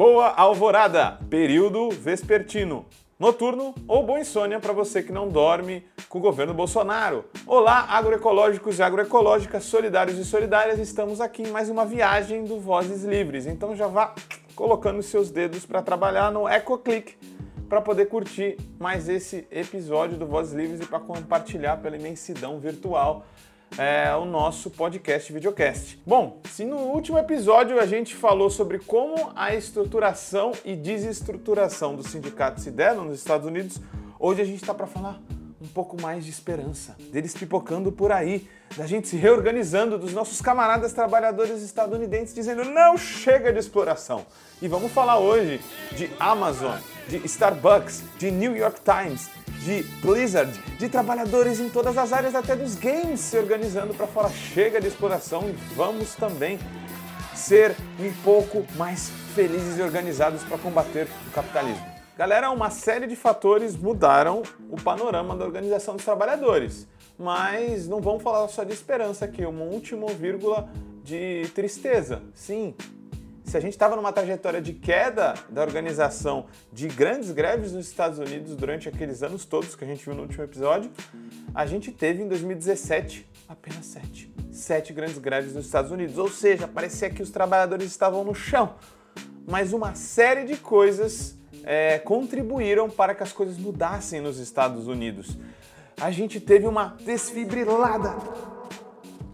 Boa alvorada, período vespertino, noturno ou boa insônia para você que não dorme com o governo Bolsonaro. Olá, agroecológicos e agroecológicas, solidários e solidárias, estamos aqui em mais uma viagem do Vozes Livres. Então já vá colocando seus dedos para trabalhar no EcoClick para poder curtir mais esse episódio do Vozes Livres e para compartilhar pela imensidão virtual é, o nosso podcast videocast. Bom, se no último episódio a gente falou sobre como a estruturação e desestruturação dos sindicatos se deram nos Estados Unidos, hoje a gente está para falar um pouco mais de esperança, deles pipocando por aí, da gente se reorganizando, dos nossos camaradas trabalhadores estadunidenses dizendo não chega de exploração. E vamos falar hoje de Amazon, de Starbucks, de New York Times, de Blizzard, de trabalhadores em todas as áreas, até dos games, se organizando para falar chega de exploração e vamos também ser um pouco mais felizes e organizados para combater o capitalismo. Galera, uma série de fatores mudaram o panorama da organização dos trabalhadores, mas não vamos falar só de esperança aqui, uma última vírgula de tristeza. Sim, se a gente estava numa trajetória de queda da organização de grandes greves nos Estados Unidos durante aqueles anos todos que a gente viu no último episódio, a gente teve em 2017 apenas sete. Sete grandes greves nos Estados Unidos. Ou seja, parecia que os trabalhadores estavam no chão. Mas uma série de coisas é, contribuíram para que as coisas mudassem nos Estados Unidos. A gente teve uma desfibrilada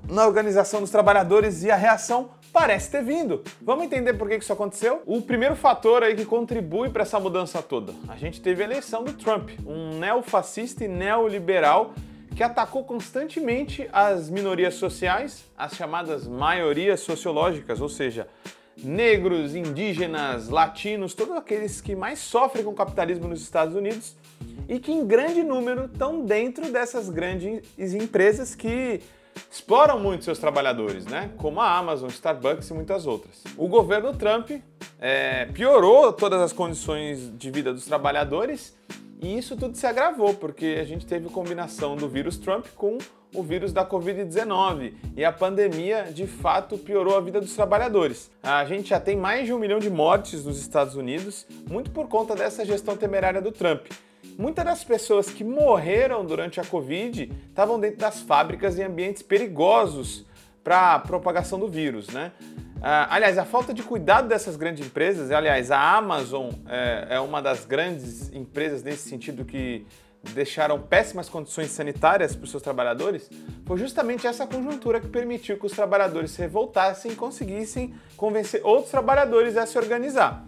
na organização dos trabalhadores e a reação parece ter vindo. Vamos entender por que isso aconteceu? O primeiro fator aí que contribui para essa mudança toda. A gente teve a eleição do Trump, um neofascista e neoliberal que atacou constantemente as minorias sociais, as chamadas maiorias sociológicas, ou seja, negros, indígenas, latinos, todos aqueles que mais sofrem com o capitalismo nos Estados Unidos e que em grande número estão dentro dessas grandes empresas que exploram muito seus trabalhadores, né? Como a Amazon, Starbucks e muitas outras. O governo Trump é, piorou todas as condições de vida dos trabalhadores e isso tudo se agravou porque a gente teve a combinação do vírus Trump com o vírus da Covid-19 e a pandemia de fato piorou a vida dos trabalhadores. A gente já tem mais de um milhão de mortes nos Estados Unidos, muito por conta dessa gestão temerária do Trump. Muitas das pessoas que morreram durante a Covid estavam dentro das fábricas em ambientes perigosos para a propagação do vírus, né? Ah, aliás, a falta de cuidado dessas grandes empresas, aliás, a Amazon é, é uma das grandes empresas nesse sentido que deixaram péssimas condições sanitárias para os seus trabalhadores, foi justamente essa conjuntura que permitiu que os trabalhadores se revoltassem e conseguissem convencer outros trabalhadores a se organizar.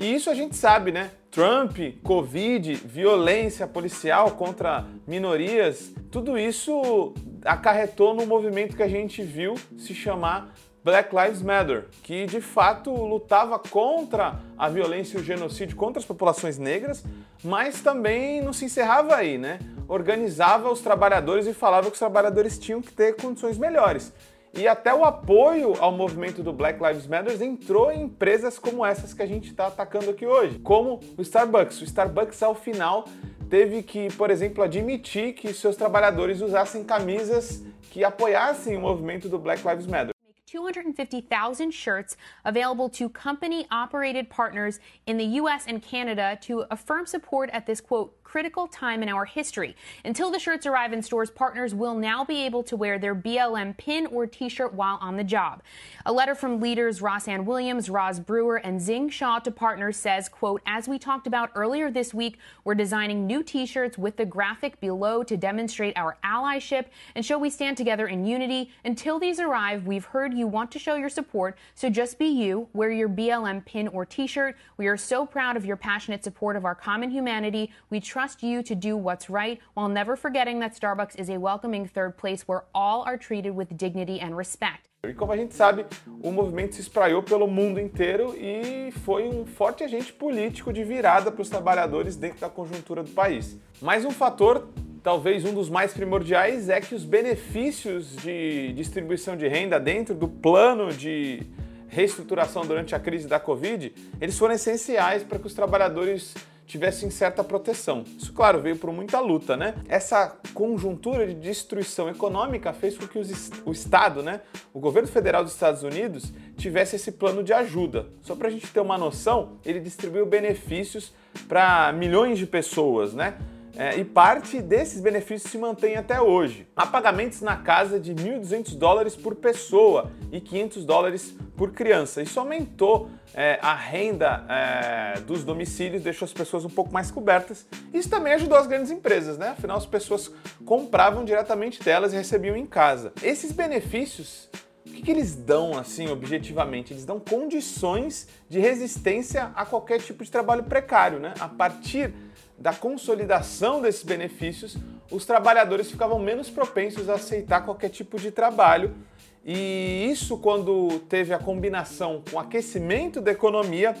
E isso a gente sabe, né? Trump, Covid, violência policial contra minorias, tudo isso acarretou no movimento que a gente viu se chamar Black Lives Matter, que de fato lutava contra a violência e o genocídio contra as populações negras, mas também não se encerrava aí, né? Organizava os trabalhadores e falava que os trabalhadores tinham que ter condições melhores. E até o apoio ao movimento do Black Lives Matter entrou em empresas como essas que a gente está atacando aqui hoje, como o Starbucks. O Starbucks, ao final, teve que, por exemplo, admitir que seus trabalhadores usassem camisas que apoiassem o movimento do Black Lives Matter. 250,000 shirts available to company operated partners in the US and Canada to affirm support at this quote critical time in our history. Until the shirts arrive in stores, partners will now be able to wear their BLM pin or t shirt while on the job. A letter from leaders Rossann Williams, Roz Brewer, and Zing Shaw to partners says, quote, as we talked about earlier this week, we're designing new t shirts with the graphic below to demonstrate our allyship and show we stand together in unity. Until these arrive, we've heard you want to show your support, so just be you, wear your BLM pin or t shirt. We are so proud of your passionate support of our common humanity. We trust you to do what's right while never forgetting that Starbucks is a welcoming third place where all are treated with dignity and respect. E como a gente sabe, o movimento se espraiou pelo mundo inteiro e foi um forte agente político de virada para os trabalhadores dentro da conjuntura do país. Mais um fator, talvez um dos mais primordiais, é que os benefícios de distribuição de renda dentro do plano de reestruturação durante a crise da Covid, eles foram essenciais para que os trabalhadores tivessem certa proteção. Isso, claro, veio por muita luta, né? Essa conjuntura de destruição econômica fez com que os, o Estado, né, o governo federal dos Estados Unidos, tivesse esse plano de ajuda. Só para a gente ter uma noção, ele distribuiu benefícios para milhões de pessoas, né? É, e parte desses benefícios se mantém até hoje. Há pagamentos na casa de 1.200 dólares por pessoa e 500 dólares por criança. Isso aumentou é, a renda é, dos domicílios, deixou as pessoas um pouco mais cobertas. Isso também ajudou as grandes empresas, né? Afinal, as pessoas compravam diretamente delas e recebiam em casa. Esses benefícios o que, que, eles dão, assim, objetivamente? Eles dão condições de resistência a qualquer tipo de trabalho precário, né? A partir da consolidação desses benefícios, os trabalhadores ficavam menos propensos a aceitar qualquer tipo de trabalho. E isso, quando teve a combinação com o aquecimento da economia,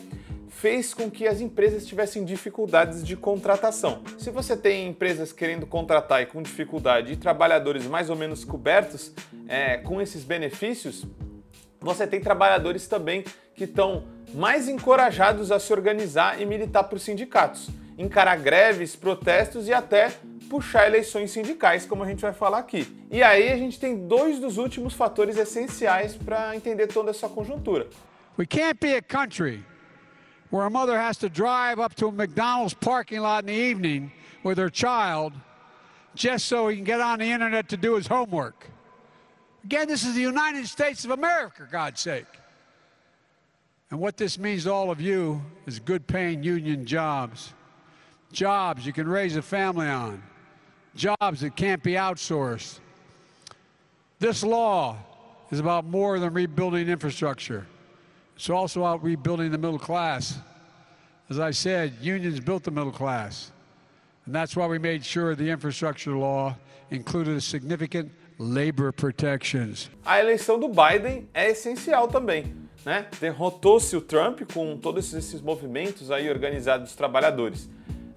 fez com que as empresas tivessem dificuldades de contratação. Se você tem empresas querendo contratar e com dificuldade e trabalhadores mais ou menos cobertos é, com esses benefícios, você tem trabalhadores também que estão mais encorajados a se organizar e militar por sindicatos encarar greves, protestos e até puxar eleições sindicais, como a gente vai falar aqui. E aí a gente tem dois dos últimos fatores essenciais para entender toda essa conjuntura. We can't be a country where a mother has to drive up to a McDonald's parking lot in the evening with her child just so he can get on the internet to do his homework. Again, this is the United States of America, God's sake. And what this means to all of you is good paying union jobs. Jobs you can raise a family on, jobs that can't be outsourced. This law is about more than rebuilding infrastructure. It's also about rebuilding the middle class. As I said, unions built the middle class. And that's why we made sure the infrastructure law included significant labor protections. A eleição do Biden é essencial também. Né? Derrotou-se o Trump com todos esses movimentos aí organizados dos trabalhadores.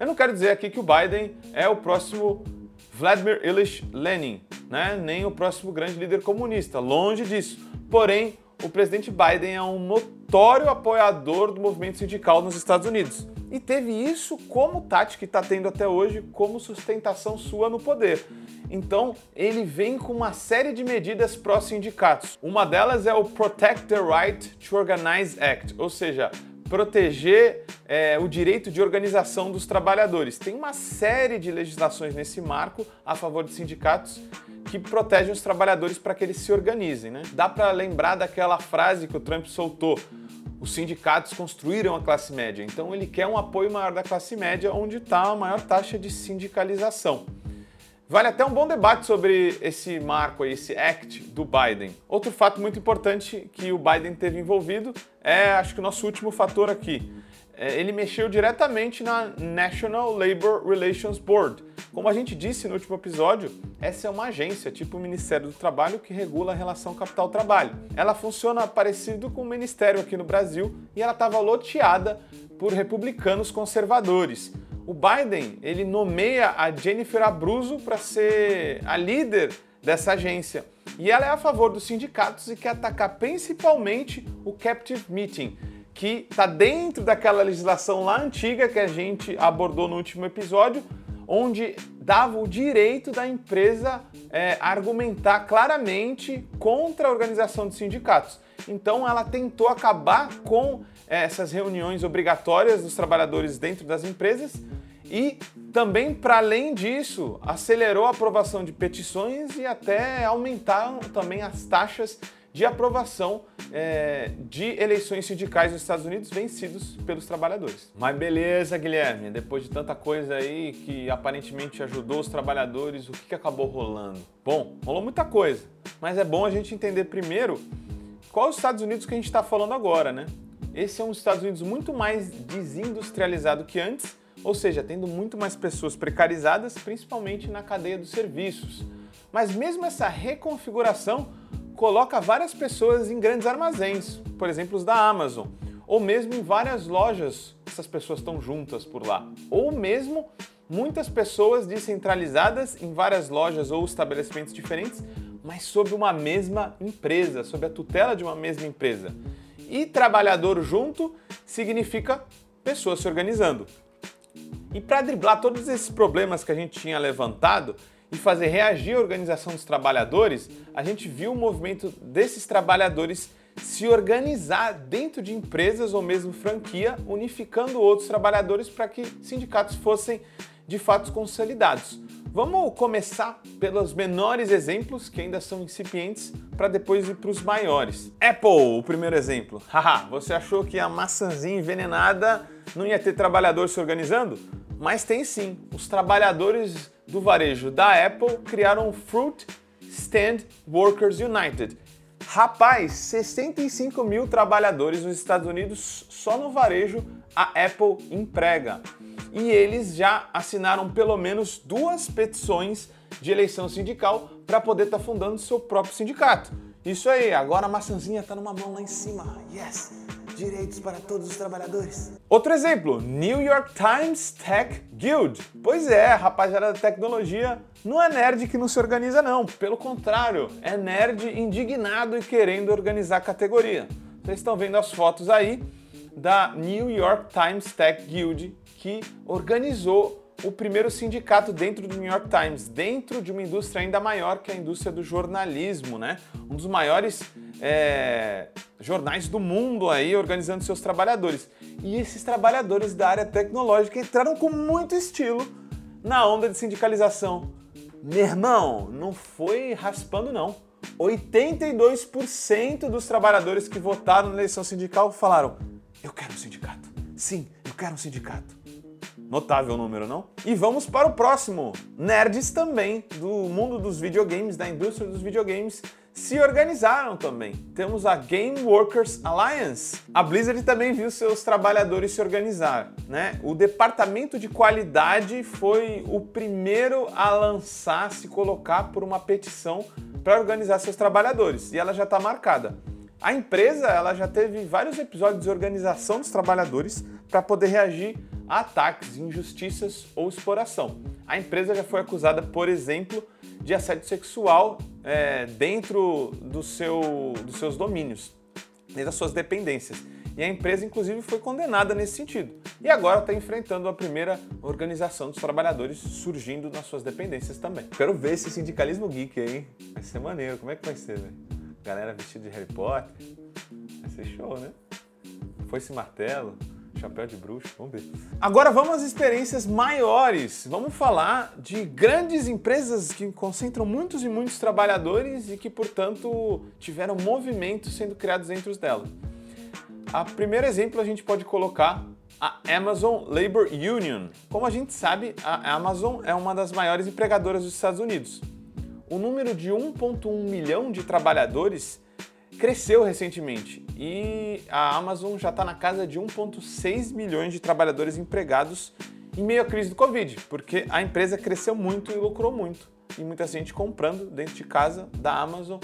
Eu não quero dizer aqui que o Biden é o próximo Vladimir Ilyich Lenin, né? nem o próximo grande líder comunista, longe disso. Porém, o presidente Biden é um notório apoiador do movimento sindical nos Estados Unidos e teve isso como tática que está tendo até hoje como sustentação sua no poder. Então, ele vem com uma série de medidas pró-sindicatos. Uma delas é o Protect the Right to Organize Act, ou seja, proteger é, o direito de organização dos trabalhadores. Tem uma série de legislações nesse marco a favor de sindicatos que protegem os trabalhadores para que eles se organizem. Né? Dá para lembrar daquela frase que o Trump soltou: os sindicatos construíram a classe média. Então ele quer um apoio maior da classe média, onde está a maior taxa de sindicalização. Vale até um bom debate sobre esse marco, esse act do Biden. Outro fato muito importante que o Biden teve envolvido é, acho que o nosso último fator aqui. É, ele mexeu diretamente na National Labor Relations Board. Como a gente disse no último episódio, essa é uma agência, tipo o Ministério do Trabalho, que regula a relação capital-trabalho. Ela funciona parecido com o Ministério aqui no Brasil e ela estava loteada por republicanos conservadores o Biden ele nomeia a Jennifer Abruzzo para ser a líder dessa agência. E ela é a favor dos sindicatos e quer atacar principalmente o Captive Meeting, que está dentro daquela legislação lá antiga que a gente abordou no último episódio, onde dava o direito da empresa é, argumentar claramente contra a organização de sindicatos. Então ela tentou acabar com é, essas reuniões obrigatórias dos trabalhadores dentro das empresas e também, para além disso, acelerou a aprovação de petições e até aumentaram também as taxas de aprovação é, de eleições sindicais nos Estados Unidos vencidos pelos trabalhadores. Mas beleza, Guilherme, depois de tanta coisa aí que aparentemente ajudou os trabalhadores, o que, acabou rolando? Bom, rolou muita coisa, mas é bom a gente entender primeiro qual é os Estados Unidos que a gente está falando agora, né? Esse é um Estados Unidos muito mais desindustrializado que antes ou seja, tendo muito mais pessoas precarizadas, principalmente na cadeia dos serviços. Mas mesmo essa reconfiguração coloca várias pessoas em grandes armazéns, por exemplo, os da Amazon, ou mesmo em várias lojas, essas pessoas estão juntas por lá, ou mesmo muitas pessoas descentralizadas em várias lojas ou estabelecimentos diferentes, mas sob uma mesma empresa, sob a tutela de uma mesma empresa. E trabalhador junto significa pessoas se organizando. E para driblar todos esses problemas que a gente tinha levantado e fazer reagir a organização dos trabalhadores, a gente viu o movimento desses trabalhadores se organizar dentro de empresas ou mesmo franquia, unificando outros trabalhadores para que sindicatos fossem de fato consolidados. Vamos começar pelos menores exemplos, que ainda são incipientes, para depois ir para os maiores. Apple, o primeiro exemplo. Haha, você achou que a maçãzinha envenenada não ia ter trabalhador se organizando? Mas tem sim. Os trabalhadores do varejo da Apple criaram o Fruit Stand Workers United. Rapaz, 65 mil trabalhadores nos Estados Unidos só no varejo a Apple emprega e eles já assinaram pelo menos duas petições de eleição sindical para poder estar tá fundando seu próprio sindicato. Isso aí, agora a maçãzinha está numa mão lá em cima. Yes! Direitos para todos os trabalhadores. Outro exemplo, New York Times Tech Guild. Pois é, rapaziada da tecnologia não é nerd que não se organiza não, pelo contrário, é nerd indignado e querendo organizar a categoria. Vocês estão vendo as fotos aí da New York Times Tech Guild que organizou o primeiro sindicato dentro do New York Times, dentro de uma indústria ainda maior que a indústria do jornalismo, né? Um dos maiores é, jornais do mundo aí organizando seus trabalhadores. E esses trabalhadores da área tecnológica entraram com muito estilo na onda de sindicalização. Meu irmão, não foi raspando não. 82% dos trabalhadores que votaram na eleição sindical falaram: "Eu quero um sindicato. Sim, eu quero um sindicato." Notável número, não? E vamos para o próximo. Nerds também, do mundo dos videogames, da indústria dos videogames, se organizaram também. Temos a Game Workers Alliance. A Blizzard também viu seus trabalhadores se organizar, né? O departamento de qualidade foi o primeiro a lançar, se colocar por uma petição para organizar seus trabalhadores, e ela já está marcada. A empresa ela já teve vários episódios de organização dos trabalhadores para poder reagir ataques, injustiças ou exploração. A empresa já foi acusada, por exemplo, de assédio sexual é, dentro do seu, dos seus domínios, dentro das suas dependências. E a empresa, inclusive, foi condenada nesse sentido. E agora está enfrentando a primeira organização dos trabalhadores surgindo nas suas dependências também. Quero ver esse sindicalismo geek aí. Vai ser maneiro. Como é que vai ser, velho? Galera vestida de Harry Potter. Vai ser show, né? Foi esse martelo chapéu de bruxo, vamos ver. Agora vamos às experiências maiores. Vamos falar de grandes empresas que concentram muitos e muitos trabalhadores e que, portanto, tiveram movimentos sendo criados dentro delas. A primeiro exemplo a gente pode colocar a Amazon Labor Union. Como a gente sabe, a Amazon é uma das maiores empregadoras dos Estados Unidos. O número de 1,1 milhão de trabalhadores cresceu recentemente e a Amazon já está na casa de 1,6 milhões de trabalhadores empregados em meio à crise do Covid, porque a empresa cresceu muito e lucrou muito. E muita gente comprando dentro de casa da Amazon,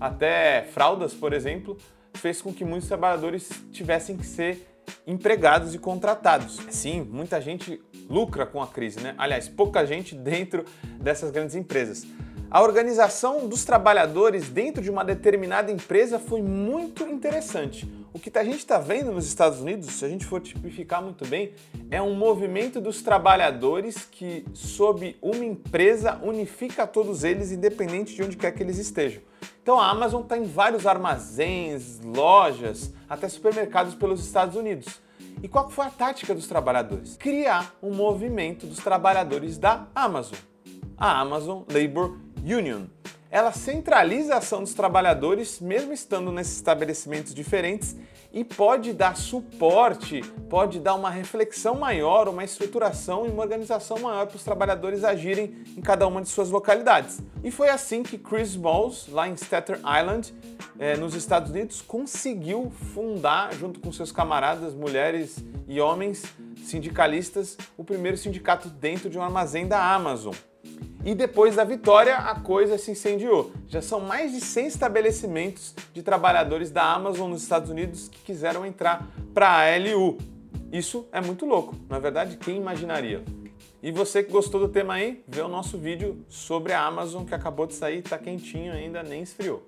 até fraldas, por exemplo, fez com que muitos trabalhadores tivessem que ser empregados e contratados. Sim, muita gente lucra com a crise, né? Aliás, pouca gente dentro dessas grandes empresas. A organização dos trabalhadores dentro de uma determinada empresa foi muito interessante. O que a gente está vendo nos Estados Unidos, se a gente for tipificar muito bem, é um movimento dos trabalhadores que, sob uma empresa, unifica todos eles, independente de onde quer que eles estejam. Então a Amazon está em vários armazéns, lojas, até supermercados pelos Estados Unidos. E qual foi a tática dos trabalhadores? Criar um movimento dos trabalhadores da Amazon. A Amazon Labor Union. Ela centraliza a ação dos trabalhadores, mesmo estando nesses estabelecimentos diferentes, e pode dar suporte, pode dar uma reflexão maior, uma estruturação e uma organização maior para os trabalhadores agirem em cada uma de suas localidades. E foi assim que Chris Balls, lá em Staten Island, eh, nos Estados Unidos, conseguiu fundar, junto com seus camaradas, mulheres e homens sindicalistas, o primeiro sindicato dentro de um armazém da Amazon. E depois da vitória, a coisa se incendiou. Já são mais de 100 estabelecimentos de trabalhadores da Amazon nos Estados Unidos que quiseram entrar para a ALU. Isso é muito louco, na verdade, quem imaginaria? E você que gostou do tema aí, vê o nosso vídeo sobre a Amazon que acabou de sair, está quentinho ainda, nem esfriou.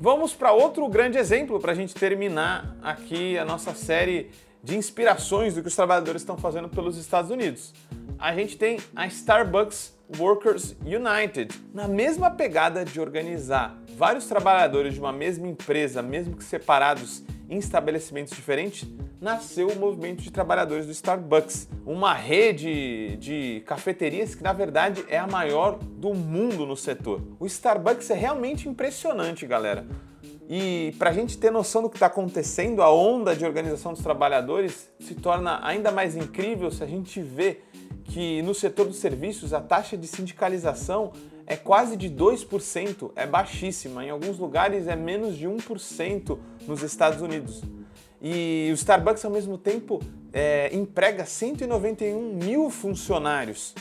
Vamos para outro grande exemplo para a gente terminar aqui a nossa série de inspirações do que os trabalhadores estão fazendo pelos Estados Unidos. A gente tem a Starbucks Workers United, na mesma pegada de organizar vários trabalhadores de uma mesma empresa, mesmo que separados em estabelecimentos diferentes, nasceu o movimento de trabalhadores do Starbucks, uma rede de cafeterias que na verdade é a maior do mundo no setor. O Starbucks é realmente impressionante, galera. E para a gente ter noção do que está acontecendo, a onda de organização dos trabalhadores se torna ainda mais incrível se a gente vê que no setor dos serviços a taxa de sindicalização é quase de 2%, é baixíssima. Em alguns lugares é menos de 1% nos Estados Unidos. E o Starbucks, ao mesmo tempo, é, emprega 191 mil funcionários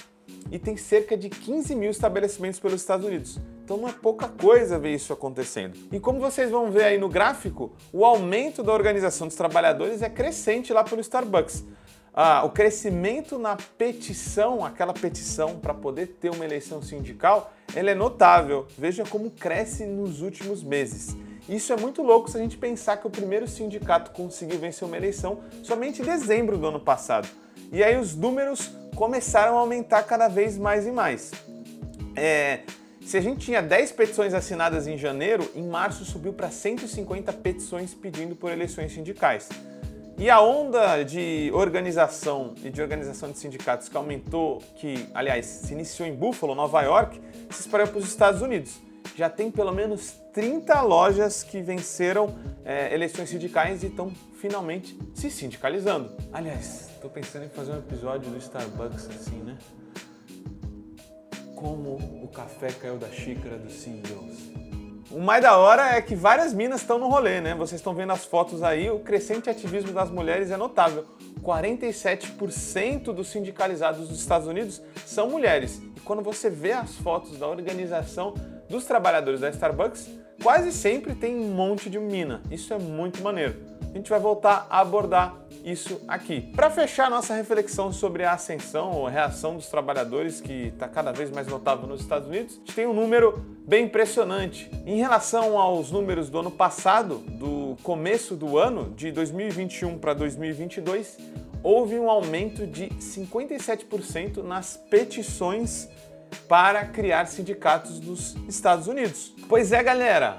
e tem cerca de 15 mil estabelecimentos pelos Estados Unidos. Então não é pouca coisa ver isso acontecendo. E como vocês vão ver aí no gráfico, o aumento da organização dos trabalhadores é crescente lá pelo Starbucks. Ah, o crescimento na petição, aquela petição para poder ter uma eleição sindical, ele é notável. Veja como cresce nos últimos meses. Isso é muito louco se a gente pensar que o primeiro sindicato conseguiu vencer uma eleição somente em dezembro do ano passado. E aí os números começaram a aumentar cada vez mais e mais. É, se a gente tinha 10 petições assinadas em janeiro, em março subiu para 150 petições pedindo por eleições sindicais. E a onda de organização e de organização de sindicatos que aumentou, que aliás se iniciou em Buffalo, Nova York, se espalhou para os Estados Unidos já tem pelo menos 30 lojas que venceram é, eleições sindicais e estão finalmente se sindicalizando. Aliás, estou pensando em fazer um episódio do Starbucks assim, né? Como o café caiu da xícara dos CEOs. O mais da hora é que várias minas estão no rolê, né? Vocês estão vendo as fotos aí, o crescente ativismo das mulheres é notável. 47% dos sindicalizados dos Estados Unidos são mulheres. E quando você vê as fotos da organização dos trabalhadores da Starbucks, quase sempre tem um monte de mina. Isso é muito maneiro. A gente vai voltar a abordar isso aqui. Para fechar nossa reflexão sobre a ascensão ou reação dos trabalhadores, que está cada vez mais notável nos Estados Unidos, a gente tem um número bem impressionante. Em relação aos números do ano passado, do começo do ano, de 2021 para 2022, houve um aumento de 57% nas petições para criar sindicatos dos Estados Unidos. Pois é, galera.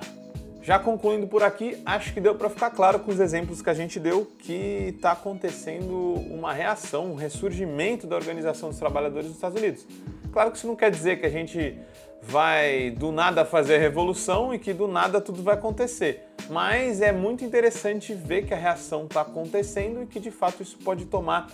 Já concluindo por aqui, acho que deu para ficar claro com os exemplos que a gente deu que está acontecendo uma reação, um ressurgimento da Organização dos Trabalhadores dos Estados Unidos. Claro que isso não quer dizer que a gente vai do nada fazer a revolução e que do nada tudo vai acontecer. Mas é muito interessante ver que a reação está acontecendo e que de fato isso pode tomar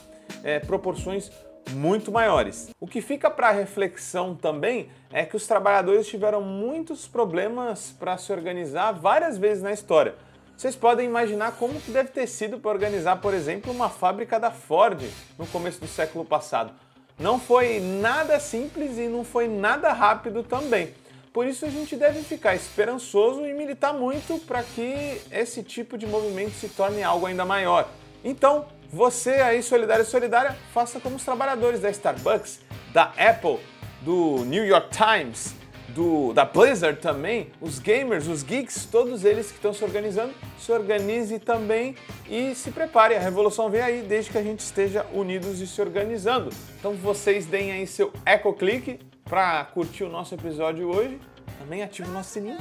é, proporções muito maiores. O que fica para reflexão também é que os trabalhadores tiveram muitos problemas para se organizar várias vezes na história. Vocês podem imaginar como que deve ter sido para organizar, por exemplo, uma fábrica da Ford no começo do século passado. Não foi nada simples e não foi nada rápido também. Por isso a gente deve ficar esperançoso e militar muito para que esse tipo de movimento se torne algo ainda maior. Então, você aí, solidário e solidária, faça como os trabalhadores da Starbucks, da Apple, do New York Times, do, da Blizzard também, os gamers, os geeks, todos eles que estão se organizando, se organize também e se prepare. A revolução vem aí desde que a gente esteja unidos e se organizando. Então vocês deem aí seu eco clique para curtir o nosso episódio hoje. Também ative o nosso sininho,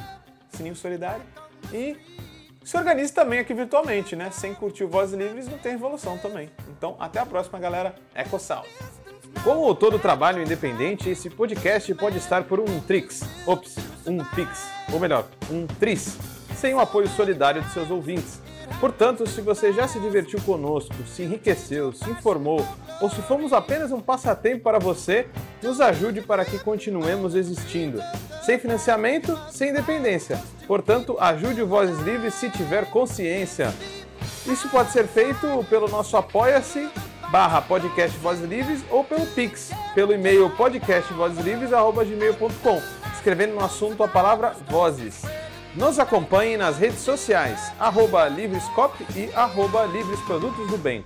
sininho solidário. E se organize também aqui virtualmente, né? Sem curtir Vozes Livres não tem revolução também. Então, até a próxima, galera. EcoSal. Como todo trabalho independente, esse podcast pode estar por um Trix, ops, um Pix, ou melhor, um Tris, sem o apoio solidário de seus ouvintes. Portanto, se você já se divertiu conosco, se enriqueceu, se informou, ou se fomos apenas um passatempo para você, nos ajude para que continuemos existindo. Sem financiamento, sem independência. Portanto, ajude o Vozes Livres se tiver consciência. Isso pode ser feito pelo nosso apoia-se barra podcast Vozes Livres ou pelo Pix, pelo e-mail podcastvozeslivres.gmail.com, escrevendo no assunto a palavra Vozes. Nos acompanhe nas redes sociais, arroba Livrescop e arroba Livres Produtos do Bem.